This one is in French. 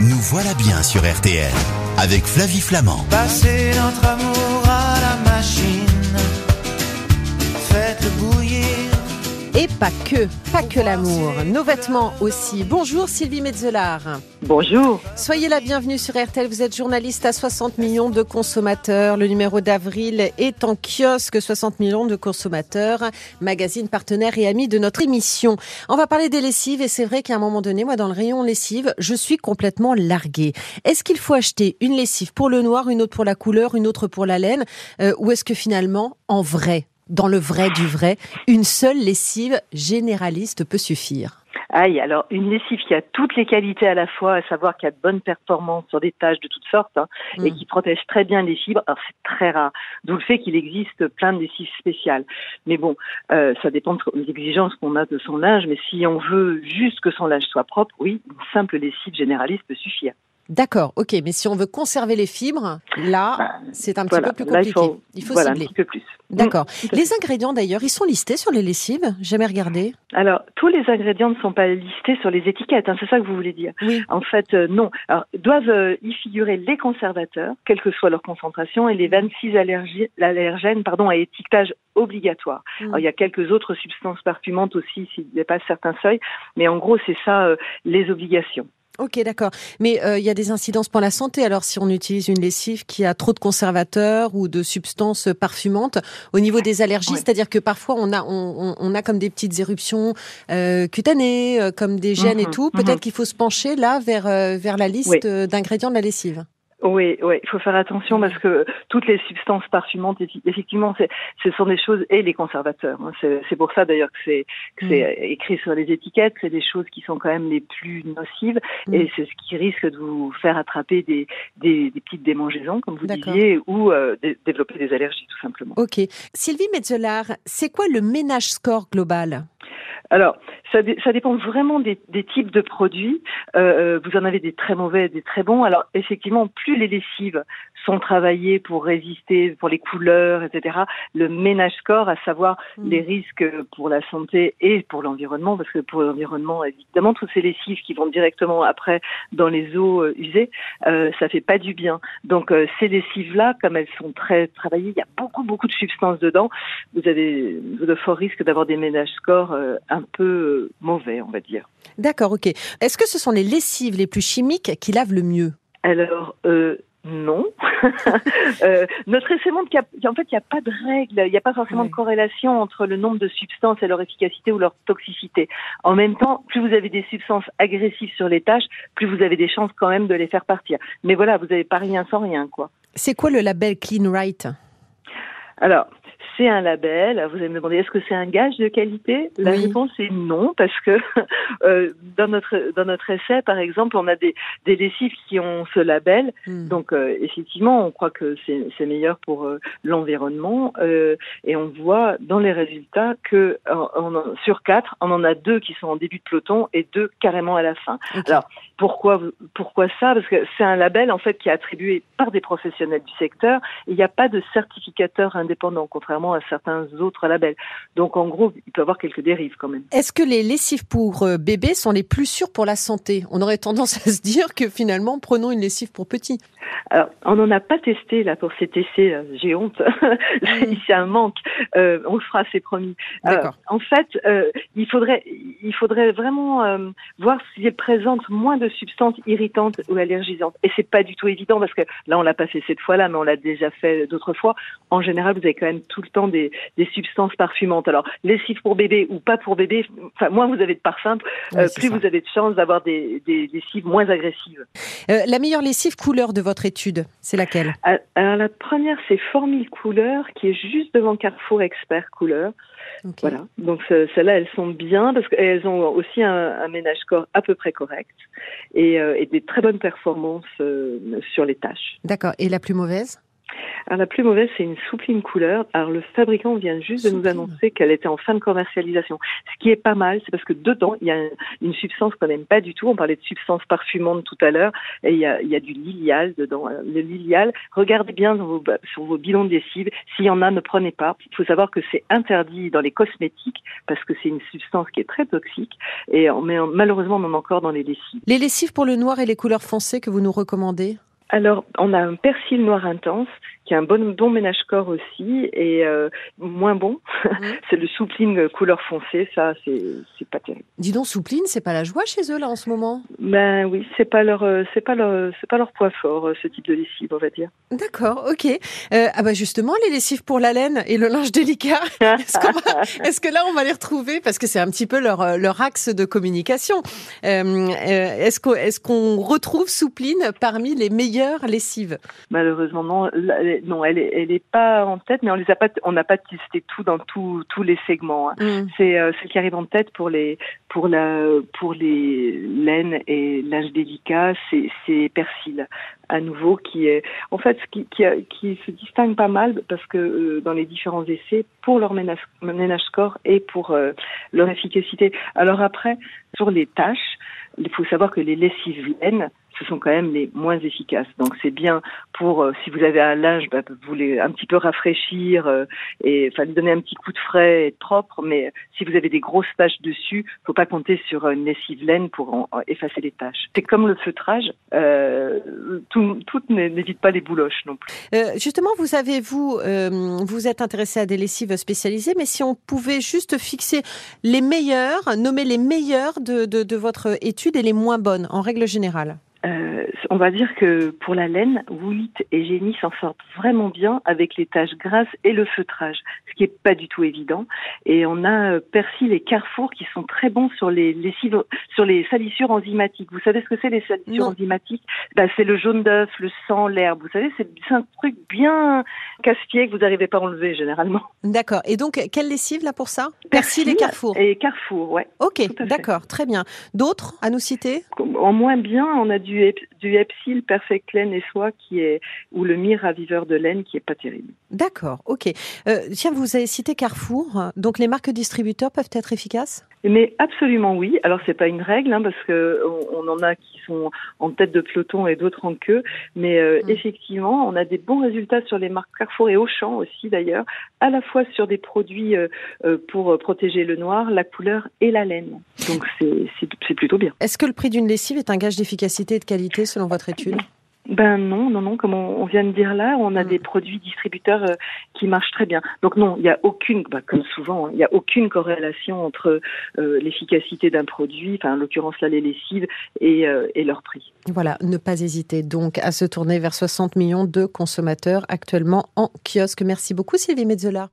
Nous voilà bien sur RTL avec Flavie Flamand. Passez notre amour à la machine. Et pas que, pas que l'amour, nos vêtements aussi. Bonjour Sylvie Metzelar. Bonjour. Soyez la bienvenue sur RTL, vous êtes journaliste à 60 millions de consommateurs. Le numéro d'avril est en kiosque 60 millions de consommateurs, magazine partenaire et ami de notre émission. On va parler des lessives et c'est vrai qu'à un moment donné, moi dans le rayon lessive, je suis complètement larguée. Est-ce qu'il faut acheter une lessive pour le noir, une autre pour la couleur, une autre pour la laine euh, ou est-ce que finalement, en vrai, dans le vrai du vrai, une seule lessive généraliste peut suffire. Aïe, alors une lessive qui a toutes les qualités à la fois, à savoir qu'il y a de bonnes performances sur des tâches de toutes sortes hein, et Mm. qui protège très bien les fibres, alors c'est très rare. D'où le fait qu'il existe plein de lessives spéciales. Mais bon, euh, ça dépend des exigences qu'on a de son linge, mais si on veut juste que son linge soit propre, oui, une simple lessive généraliste peut suffire. D'accord, ok, mais si on veut conserver les fibres, là, Bah, c'est un petit voilà, peu plus là, il compliqué. faut, voilà, un cibler. petit peu plus. D'accord. Mm, à Les ingrédients d'ailleurs, ils sont listés sur les lessives? Jamais regardé? Alors, tous les ingrédients ne sont pas listés sur les étiquettes, hein, c'est ça que vous voulez dire Oui. En fait, euh, non. Alors, doivent euh, y figurer les conservateurs, quelle que soit leur concentration, et les 26 allergi- allergènes pardon, à étiquetage obligatoire. Mm. Alors, il y a quelques autres substances parfumantes aussi s'il dépasse certains seuils, mais en gros, c'est ça euh, les obligations. Ok, d'accord. Mais euh, il y a des incidences pour la santé. Alors, si on utilise une lessive qui a trop de conservateurs ou de substances parfumantes, au niveau des allergies, c'est-à-dire que parfois on a on, a comme des petites éruptions euh, cutanées, euh, comme des gènes et Mhm, tout. mhm. Peut-être qu'il faut se pencher là vers vers la liste Oui. d'ingrédients de la lessive. Oui, oui, il faut faire attention parce que toutes les substances parfumantes, effectivement, ce sont des choses et les conservateurs. hein. C'est pour ça d'ailleurs que c'est c'est écrit sur les étiquettes. C'est des choses qui sont quand même les plus nocives Mm. et c'est ce qui risque de vous faire attraper des, des, des petites démangeaisons, comme vous disiez, ou euh, dé- développer des allergies tout simplement. Ok. Sylvie Metzelar, c'est quoi le ménage score global? Alors, ça, ça dépend vraiment des, des types de produits. Euh, vous en avez des très mauvais, des très bons. Alors, effectivement, plus les lessives sont travaillées pour résister, pour les couleurs, etc., le ménage score, à savoir Mm. les risques pour la santé et pour l'environnement, parce que pour l'environnement, évidemment, toutes ces lessives qui vont directement après dans les eaux euh, usées, euh, ça fait pas du bien. Donc, euh, ces lessives-là, comme elles sont très travaillées, il y a beaucoup, beaucoup de substances dedans. Vous avez de forts risques d'avoir des ménages scores euh, un peu euh, mauvais, on va dire. D'accord, ok. Est-ce que ce sont les lessives les plus chimiques qui lavent le mieux? Alors, euh, non. Euh, notre essai montre qu'il y a, en fait, il n'y a pas de règle, il n'y a pas forcément de corrélation entre le nombre de substances et leur efficacité ou leur toxicité. En même temps, plus vous avez des substances agressives sur les tâches, plus vous avez des chances quand même de les faire partir. Mais voilà, vous n'avez pas rien sans rien, quoi. C'est quoi le label Clean Right? Alors, c'est un label. Vous allez me demander, est-ce que c'est un gage de qualité? La Oui. réponse est non, parce que euh, dans notre dans notre essai, par exemple, on a des, des lessives qui ont ce label. Hmm. Donc, euh, effectivement, on croit que c'est meilleur pour euh, l'environnement. et on voit dans les résultats que on sur quatre, on en a deux qui sont en début de peloton et deux carrément à la fin. Alors, pourquoi, pourquoi ça? Parce que c'est un label en fait qui est attribué par des professionnels du secteur. Il n'y a pas de certificateur indépendant, contrairement à certains autres labels. Donc, en gros, il peut y avoir quelques dérives quand même. Est-ce que les lessives pour euh, bébés sont les plus sûres pour la santé? On aurait tendance à se dire que finalement, prenons une lessive pour petit. Alors, on n'en a pas testé là pour cet essai. là. J'ai honte. c'est un manque. Euh, on le fera, c'est promis. Euh, en fait, euh, il faudrait, il faudrait vraiment euh, voir si elle présente moins de substances irritantes ou allergisantes. Et c'est pas du tout évident parce que là, on l'a pas fait cette fois-là, mais on l'a déjà fait d'autres fois. En général, vous avez quand même tout le temps des, des substances parfumantes. Alors, lessive pour bébé ou pas pour bébé, enfin, moins vous avez de parfum, Oui, euh, plus ça. vous avez de chances d'avoir des, des lessives moins agressives. Euh, la meilleure lessive couleur de votre étude, c'est laquelle? Ah, Alors la première, c'est Formule Couleur, qui est juste devant Carrefour Expert Couleur. Voilà. Donc ce- celles-là, elles sont bien parce qu'elles ont aussi un, un ménage score à peu près correct et, euh, et des très bonnes performances euh, sur les tâches. D'accord. Et la plus mauvaise? Alors la plus mauvaise, c'est une soupline couleur. Alors le fabricant vient juste de nous annoncer qu'elle était en fin de commercialisation. Ce qui est pas mal, c'est parce que dedans, il y a une substance qu'on n'aime pas du tout. On parlait de substance parfumante tout à l'heure, et il y a, il y a du lilial dedans. Euh, Le lilial, regardez bien dans vos, ba- sur vos bidons de lessive. S'il y en a, ne prenez pas. Il faut savoir que c'est interdit dans les cosmétiques parce que c'est une substance qui est très toxique. Et on met, malheureusement, on en a encore dans les lessives. Les lessives pour le noir et les couleurs foncées que vous nous recommandez? Alors, on a un persil noir intense qui est un bon, bon ménage-corps aussi et euh, moins bon. c'est le soupline couleur foncée, ça, c'est c'est pas terrible. Dis donc, Soupline, c'est pas la joie chez eux là en ce moment? Ben oui, c'est pas leur, euh, c'est pas leur, c'est pas leur point fort, euh, ce type de lessive, on va dire. D'accord, ok. Euh, ah bah justement, les lessives pour la laine et le linge délicat, est-ce, que là on va les retrouver? Parce que c'est un petit peu leur, euh, leur axe de communication. Euh, euh, est-ce, qu'on, est-ce qu'on retrouve Soupline parmi les meilleures lessives? Malheureusement, non, est- non, elle est, elle est pas en tête, mais on les a pas, on n'a pas testé tout dans tous tous les segments. hein. Hmm. C'est euh, celle qui arrive en tête pour les pour la pour les laines et linge délicat, c'est c'est Persil à nouveau qui est en fait qui qui, se distingue pas mal parce que euh, dans les différents essais pour leur ménage ménage score et pour euh, leur efficacité. Alors après sur les tâches, il faut savoir que les lessives laine ce sont quand même les moins efficaces. Donc c'est bien pour euh, si vous avez un linge, bah, vous voulez un petit peu rafraîchir euh, et enfin lui donner un petit coup de frais et propre. Mais si vous avez des grosses taches dessus, faut pas compter sur une lessive laine pour en- effacer les taches. C'est comme le feutrage, euh, tout, tout n'é- n'évite pas les bouloches non plus. Justement, vous avez vous vous êtes intéressé à des lessives spécialisées, mais si on pouvait juste fixer les meilleures, nommer les meilleures de, de, de votre étude et les moins bonnes en règle générale. uh, Euh, on va dire que pour la laine, Woolit et Génie s'en sortent vraiment bien avec les taches grasses et le feutrage, ce qui est pas du tout évident. Et on a euh, Persil et Carrefour qui sont très bons sur les sur les salissures enzymatiques. Vous savez ce que c'est les salissures Non. enzymatiques? Bah, C'est le jaune d'œuf, le sang, l'herbe. Vous savez, c'est un truc bien casse-pied que vous n'arrivez pas à enlever généralement. D'accord. Et donc, quelle lessive là pour ça? Persil et Carrefour. Et Carrefour, ouais. Ok, d'accord, très bien. D'autres à nous citer? En moins bien, on a du, du Epsil Perfect Laine et Soie qui est, ou le Mire Raviveur de laine qui est pas terrible. D'accord, ok. Euh, tiens, vous avez cité Carrefour, donc les marques distributeurs peuvent être efficaces? Mais absolument oui. Alors c'est pas une règle hein, parce que on, on en a qui sont en tête de peloton et d'autres en queue, mais euh, Mm. effectivement, on a des bons résultats sur les marques Carrefour et Auchan aussi d'ailleurs, à la fois sur des produits euh, euh, pour protéger le noir, la couleur et la laine. Donc c'est plutôt bien. Est-ce que le prix d'une lessive est un gage d'efficacité et de qualité selon votre étude? Ben non, non, non, comme on, on vient de dire là, on a Mm. des produits distributeurs euh, qui marchent très bien. Donc non, il n'y a aucune, bah, comme souvent, hein, il n'y a aucune corrélation entre euh, l'efficacité d'un produit, enfin en l'occurrence là les lessives, et, euh, et leur prix. Voilà, ne pas hésiter donc à se tourner vers 60 millions de consommateurs actuellement en kiosque. Merci beaucoup Sylvie Metzola.